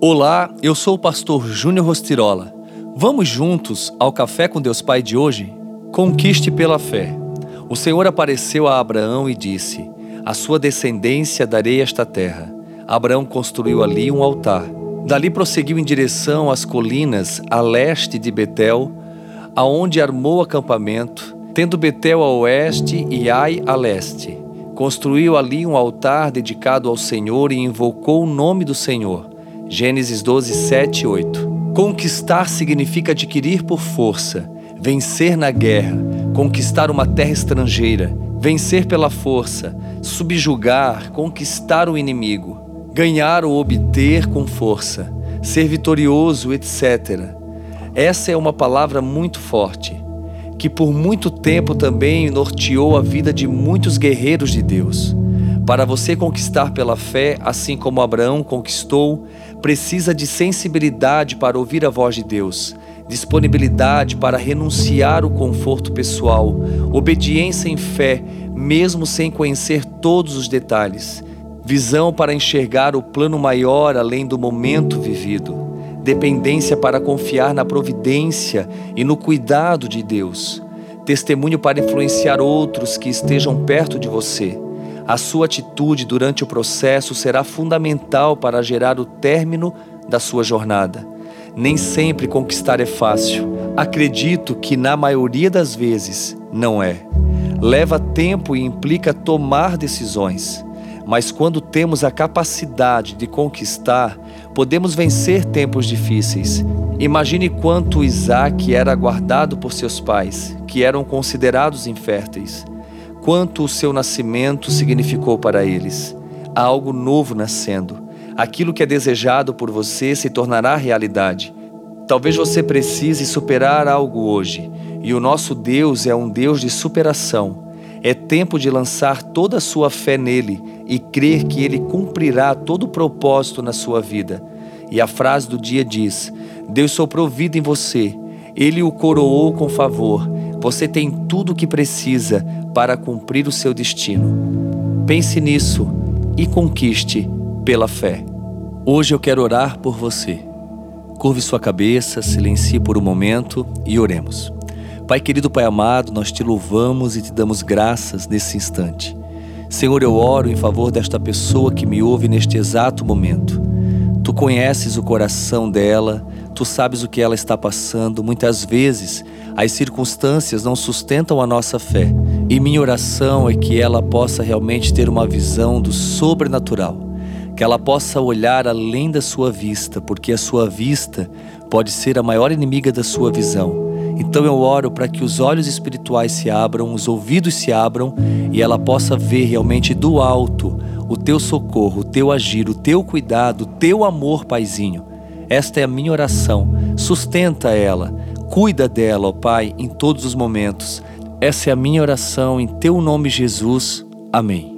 Olá, eu sou o pastor Júnior Rostirola. Vamos juntos ao Café com Deus Pai de hoje? Conquiste pela fé. O Senhor apareceu a Abraão e disse: A sua descendência darei esta terra. Abraão construiu ali um altar. Dali prosseguiu em direção às colinas a leste de Betel, aonde armou acampamento, tendo Betel a oeste e Ai a leste. Construiu ali um altar dedicado ao Senhor e invocou o nome do Senhor. Gênesis 12, 7 e 8. Conquistar significa adquirir por força, vencer na guerra, conquistar uma terra estrangeira, vencer pela força, subjugar, conquistar o inimigo, ganhar ou obter com força, ser vitorioso, etc. Essa é uma palavra muito forte que por muito tempo também norteou a vida de muitos guerreiros de Deus. Para você conquistar pela fé, assim como Abraão conquistou, precisa de sensibilidade para ouvir a voz de Deus, disponibilidade para renunciar o conforto pessoal, obediência em fé, mesmo sem conhecer todos os detalhes, visão para enxergar o plano maior além do momento vivido dependência para confiar na providência e no cuidado de Deus, testemunho para influenciar outros que estejam perto de você. A sua atitude durante o processo será fundamental para gerar o término da sua jornada. Nem sempre conquistar é fácil. Acredito que na maioria das vezes não é. Leva tempo e implica tomar decisões. Mas quando temos a capacidade de conquistar, podemos vencer tempos difíceis. Imagine quanto Isaac era guardado por seus pais, que eram considerados inférteis. Quanto o seu nascimento significou para eles. Há algo novo nascendo. Aquilo que é desejado por você se tornará realidade. Talvez você precise superar algo hoje, e o nosso Deus é um Deus de superação. É tempo de lançar toda a sua fé nele e crer que ele cumprirá todo o propósito na sua vida. E a frase do dia diz: Deus soprou vida em você, ele o coroou com favor. Você tem tudo o que precisa para cumprir o seu destino. Pense nisso e conquiste pela fé. Hoje eu quero orar por você. Curve sua cabeça, silencie por um momento e oremos. Pai querido, Pai amado, nós te louvamos e te damos graças nesse instante. Senhor, eu oro em favor desta pessoa que me ouve neste exato momento. Tu conheces o coração dela, tu sabes o que ela está passando. Muitas vezes as circunstâncias não sustentam a nossa fé. E minha oração é que ela possa realmente ter uma visão do sobrenatural, que ela possa olhar além da sua vista, porque a sua vista pode ser a maior inimiga da sua visão. Então eu oro para que os olhos espirituais se abram, os ouvidos se abram e ela possa ver realmente do alto o teu socorro, o teu agir, o teu cuidado, o teu amor, Paizinho. Esta é a minha oração. Sustenta ela, cuida dela, ó Pai, em todos os momentos. Essa é a minha oração em teu nome, Jesus. Amém.